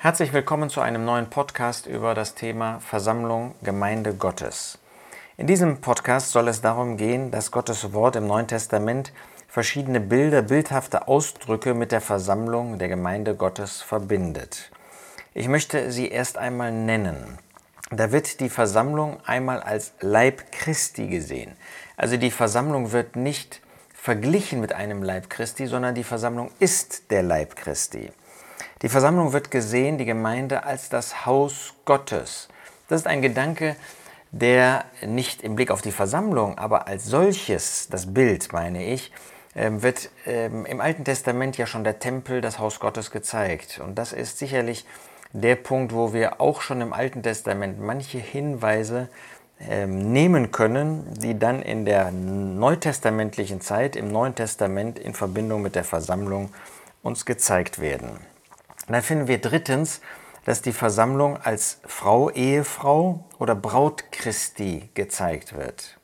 Herzlich willkommen zu einem neuen Podcast über das Thema Versammlung Gemeinde Gottes. In diesem Podcast soll es darum gehen, dass Gottes Wort im Neuen Testament verschiedene Bilder, bildhafte Ausdrücke mit der Versammlung der Gemeinde Gottes verbindet. Ich möchte sie erst einmal nennen. Da wird die Versammlung einmal als Leib Christi gesehen. Also die Versammlung wird nicht verglichen mit einem Leib Christi, sondern die Versammlung ist der Leib Christi. Die Versammlung wird gesehen, die Gemeinde, als das Haus Gottes. Das ist ein Gedanke, der nicht im Blick auf die Versammlung, aber als solches, das Bild meine ich, ähm, wird ähm, im Alten Testament ja schon der Tempel, das Haus Gottes gezeigt. Und das ist sicherlich der Punkt, wo wir auch schon im Alten Testament manche Hinweise ähm, nehmen können, die dann in der neutestamentlichen Zeit, im Neuen Testament in Verbindung mit der Versammlung uns gezeigt werden. Dann finden wir drittens, dass die Versammlung als Frau, Ehefrau oder Braut Christi gezeigt wird.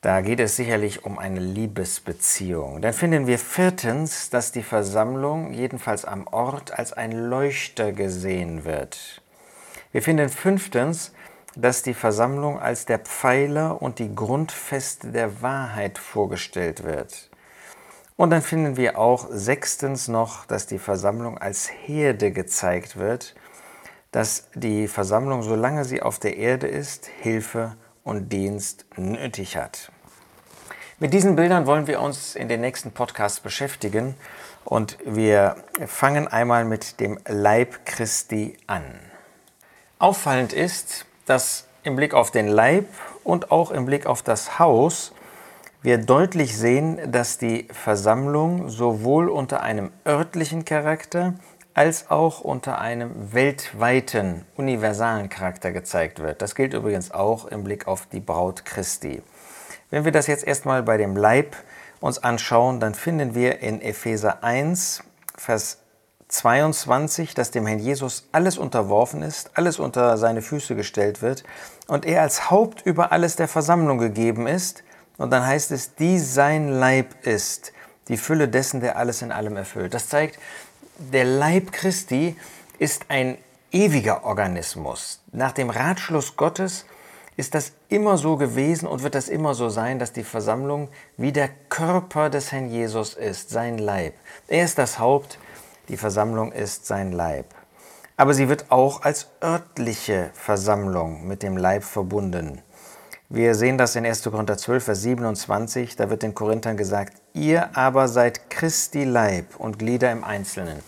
Da geht es sicherlich um eine Liebesbeziehung. Dann finden wir viertens, dass die Versammlung jedenfalls am Ort als ein Leuchter gesehen wird. Wir finden fünftens, dass die Versammlung als der Pfeiler und die Grundfeste der Wahrheit vorgestellt wird. Und dann finden wir auch sechstens noch, dass die Versammlung als Herde gezeigt wird, dass die Versammlung, solange sie auf der Erde ist, Hilfe und Dienst nötig hat. Mit diesen Bildern wollen wir uns in den nächsten Podcasts beschäftigen und wir fangen einmal mit dem Leib Christi an. Auffallend ist, dass im Blick auf den Leib und auch im Blick auf das Haus wir deutlich sehen, dass die Versammlung sowohl unter einem örtlichen Charakter als auch unter einem weltweiten, universalen Charakter gezeigt wird. Das gilt übrigens auch im Blick auf die Braut Christi. Wenn wir das jetzt erstmal bei dem Leib uns anschauen, dann finden wir in Epheser 1, Vers 22, dass dem Herrn Jesus alles unterworfen ist, alles unter seine Füße gestellt wird und er als Haupt über alles der Versammlung gegeben ist. Und dann heißt es, die sein Leib ist, die Fülle dessen, der alles in allem erfüllt. Das zeigt, der Leib Christi ist ein ewiger Organismus. Nach dem Ratschluss Gottes ist das immer so gewesen und wird das immer so sein, dass die Versammlung wie der Körper des Herrn Jesus ist, sein Leib. Er ist das Haupt, die Versammlung ist sein Leib. Aber sie wird auch als örtliche Versammlung mit dem Leib verbunden. Wir sehen das in 1. Korinther 12, Vers 27, da wird den Korinthern gesagt, ihr aber seid Christi Leib und Glieder im Einzelnen.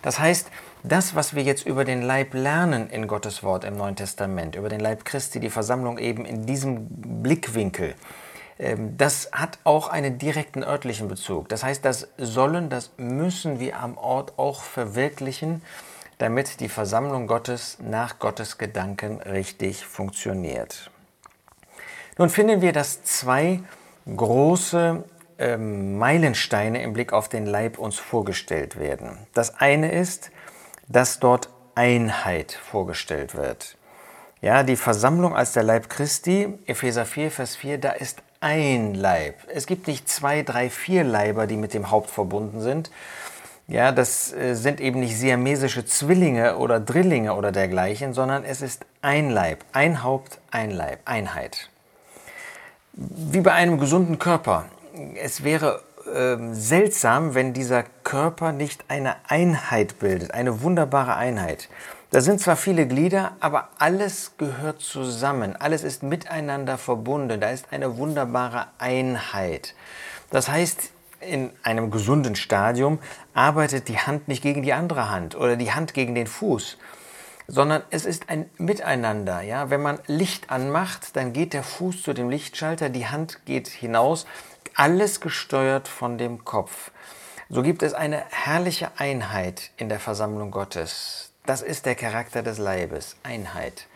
Das heißt, das, was wir jetzt über den Leib lernen in Gottes Wort im Neuen Testament, über den Leib Christi, die Versammlung eben in diesem Blickwinkel, ähm, das hat auch einen direkten örtlichen Bezug. Das heißt, das sollen, das müssen wir am Ort auch verwirklichen, damit die Versammlung Gottes nach Gottes Gedanken richtig funktioniert. Nun finden wir, dass zwei große ähm, Meilensteine im Blick auf den Leib uns vorgestellt werden. Das eine ist, dass dort Einheit vorgestellt wird. Ja, die Versammlung als der Leib Christi, Epheser 4, Vers 4, da ist ein Leib. Es gibt nicht zwei, drei, vier Leiber, die mit dem Haupt verbunden sind. Ja, das äh, sind eben nicht siamesische Zwillinge oder Drillinge oder dergleichen, sondern es ist ein Leib, ein Haupt, ein Leib, Einheit. Wie bei einem gesunden Körper. Es wäre äh, seltsam, wenn dieser Körper nicht eine Einheit bildet, eine wunderbare Einheit. Da sind zwar viele Glieder, aber alles gehört zusammen, alles ist miteinander verbunden, da ist eine wunderbare Einheit. Das heißt, in einem gesunden Stadium arbeitet die Hand nicht gegen die andere Hand oder die Hand gegen den Fuß, sondern es ist ein Miteinander. Ja? Wenn man Licht anmacht, dann geht der Fuß zu dem Lichtschalter, die Hand geht hinaus, alles gesteuert von dem Kopf. So gibt es eine herrliche Einheit in der Versammlung Gottes. Das ist der Charakter des Leibes, Einheit.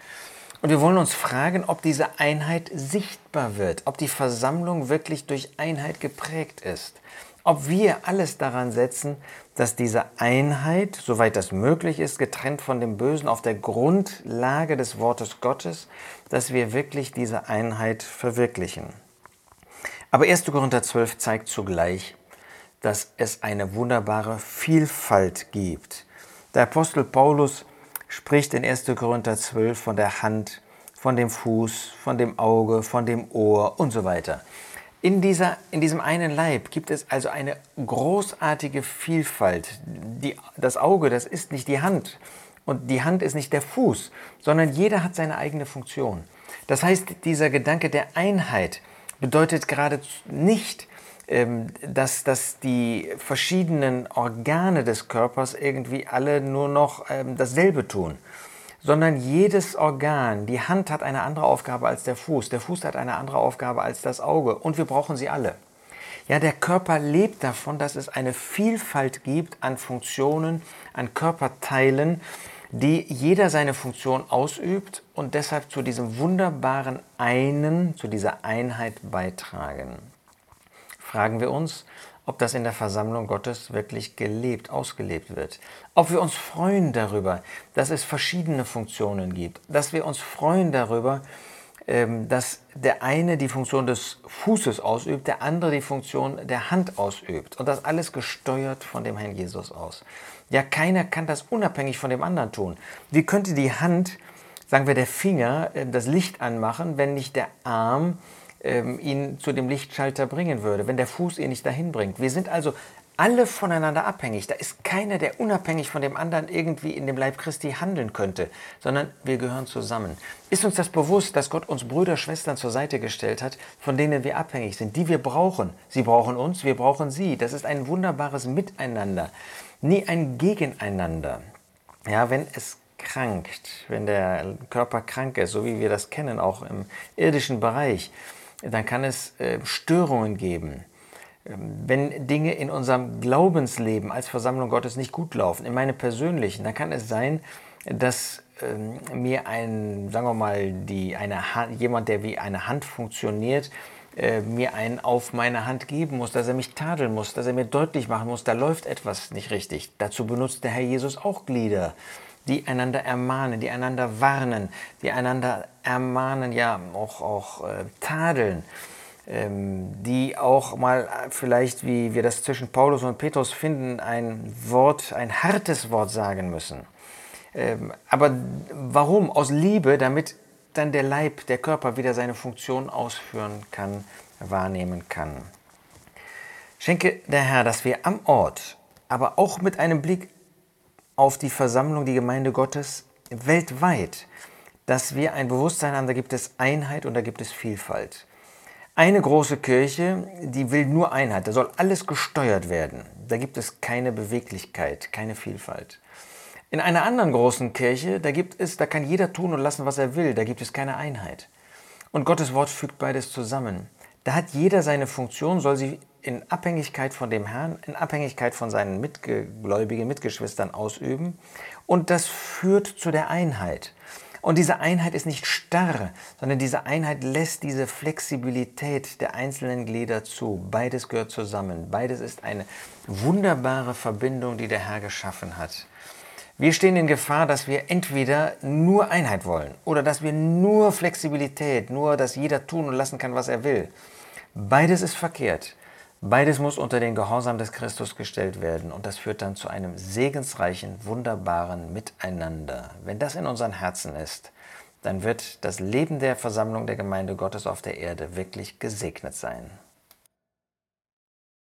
Und wir wollen uns fragen, ob diese Einheit sichtbar wird, ob die Versammlung wirklich durch Einheit geprägt ist, ob wir alles daran setzen, dass diese Einheit, soweit das möglich ist, getrennt von dem Bösen auf der Grundlage des Wortes Gottes, dass wir wirklich diese Einheit verwirklichen. Aber 1. Korinther 12 zeigt zugleich, dass es eine wunderbare Vielfalt gibt Der Apostel Paulus spricht in 1. Korinther 12 von der Hand, von dem Fuß, von dem Auge, von dem Ohr und so weiter. In, dieser, in diesem einen Leib gibt es also eine großartige Vielfalt. Die, das Auge, das ist nicht die Hand und die Hand ist nicht der Fuß, sondern jeder hat seine eigene Funktion. Das heißt, dieser Gedanke der Einheit bedeutet gerade nicht, ähm, dass, dass die verschiedenen Organe des Körpers irgendwie alle nur noch ähm, dasselbe tun, sondern jedes Organ, die Hand hat eine andere Aufgabe als der Fuß, der Fuß hat eine andere Aufgabe als das Auge und wir brauchen sie alle. Ja, der Körper lebt davon, dass es eine Vielfalt gibt an Funktionen, an Körperteilen, die jeder seine Funktion ausübt und deshalb zu diesem wunderbaren einen, zu dieser Einheit beitragen fragen wir uns, ob das in der Versammlung Gottes wirklich gelebt, ausgelebt wird. Ob wir uns freuen darüber, dass es verschiedene Funktionen gibt. Dass wir uns freuen darüber, ähm, dass der eine die Funktion des Fußes ausübt, der andere die Funktion der Hand ausübt. Und das alles gesteuert von dem Herrn Jesus aus. Ja, keiner kann das unabhängig von dem anderen tun. Wie könnte die Hand, sagen wir der Finger, äh, das Licht anmachen, wenn nicht der Arm ähm, ihn zu dem Lichtschalter bringen würde, wenn der Fuß ihn nicht dahin bringt. Wir sind also alle voneinander abhängig. Da ist keiner, der unabhängig von dem anderen irgendwie in dem Leib Christi handeln könnte, sondern wir gehören zusammen. Ist uns das bewusst, dass Gott uns Brüder, Schwestern zur Seite gestellt hat, von denen wir abhängig sind, die wir brauchen? Sie brauchen uns, wir brauchen sie. Das ist ein wunderbares Miteinander, nie ein Gegeneinander. Ja, wenn es krankt, wenn der Körper krank ist, so wie wir das kennen, auch im irdischen Bereich, dann kann es äh, Störungen geben. Ähm, wenn Dinge in unserem Glaubensleben als Versammlung Gottes nicht gut laufen, in meinem persönlichen, dann kann es sein, dass ähm, mir ein, sagen wir mal, die, eine Hand, jemand, der wie eine Hand funktioniert, äh, mir einen auf meine Hand geben muss, dass er mich tadeln muss, dass er mir deutlich machen muss, da läuft etwas nicht richtig. Dazu benutzt der Herr Jesus auch Glieder die einander ermahnen, die einander warnen, die einander ermahnen, ja auch, auch äh, tadeln, ähm, die auch mal vielleicht, wie wir das zwischen Paulus und Petrus finden, ein Wort, ein hartes Wort sagen müssen. Ähm, aber warum? Aus Liebe, damit dann der Leib, der Körper wieder seine Funktion ausführen kann, wahrnehmen kann. Schenke der Herr, dass wir am Ort, aber auch mit einem Blick auf die Versammlung, die Gemeinde Gottes weltweit, dass wir ein Bewusstsein haben, da gibt es Einheit und da gibt es Vielfalt. Eine große Kirche, die will nur Einheit, da soll alles gesteuert werden. Da gibt es keine Beweglichkeit, keine Vielfalt. In einer anderen großen Kirche, da gibt es, da kann jeder tun und lassen, was er will, da gibt es keine Einheit. Und Gottes Wort fügt beides zusammen. Da hat jeder seine Funktion, soll sie in Abhängigkeit von dem Herrn, in Abhängigkeit von seinen mitgläubigen Mitgeschwistern ausüben. Und das führt zu der Einheit. Und diese Einheit ist nicht starr, sondern diese Einheit lässt diese Flexibilität der einzelnen Glieder zu. Beides gehört zusammen. Beides ist eine wunderbare Verbindung, die der Herr geschaffen hat. Wir stehen in Gefahr, dass wir entweder nur Einheit wollen oder dass wir nur Flexibilität, nur dass jeder tun und lassen kann, was er will. Beides ist verkehrt. Beides muss unter den Gehorsam des Christus gestellt werden und das führt dann zu einem segensreichen, wunderbaren Miteinander. Wenn das in unseren Herzen ist, dann wird das Leben der Versammlung der Gemeinde Gottes auf der Erde wirklich gesegnet sein.